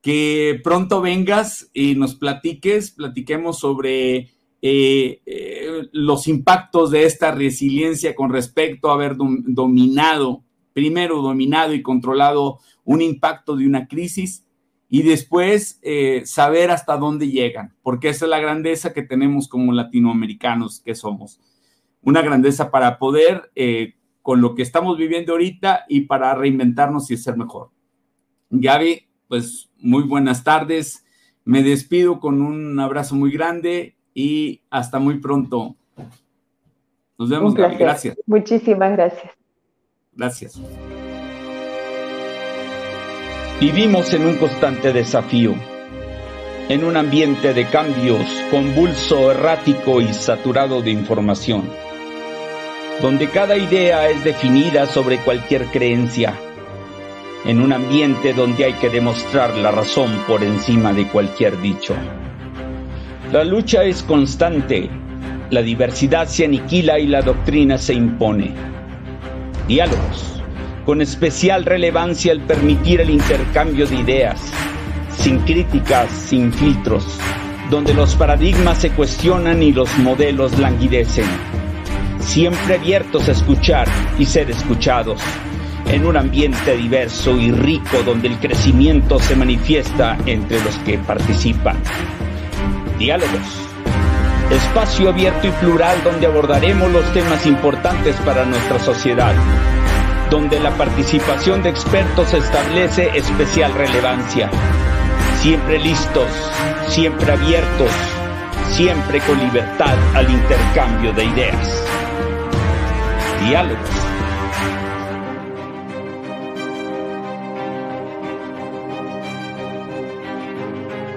que pronto vengas y nos platiques, platiquemos sobre eh, eh, los impactos de esta resiliencia con respecto a haber dominado primero dominado y controlado un impacto de una crisis y después eh, saber hasta dónde llegan, porque esa es la grandeza que tenemos como latinoamericanos que somos. Una grandeza para poder, con lo que estamos viviendo ahorita y para reinventarnos y ser mejor. Gaby, pues muy buenas tardes. Me despido con un abrazo muy grande y hasta muy pronto. Nos vemos, Gaby. Gracias. Muchísimas gracias. Gracias. Vivimos en un constante desafío, en un ambiente de cambios convulso, errático y saturado de información, donde cada idea es definida sobre cualquier creencia, en un ambiente donde hay que demostrar la razón por encima de cualquier dicho. La lucha es constante, la diversidad se aniquila y la doctrina se impone. Diálogos, con especial relevancia el permitir el intercambio de ideas, sin críticas, sin filtros, donde los paradigmas se cuestionan y los modelos languidecen. Siempre abiertos a escuchar y ser escuchados, en un ambiente diverso y rico donde el crecimiento se manifiesta entre los que participan. Diálogos. Espacio abierto y plural donde abordaremos los temas importantes para nuestra sociedad, donde la participación de expertos establece especial relevancia. Siempre listos, siempre abiertos, siempre con libertad al intercambio de ideas. Diálogos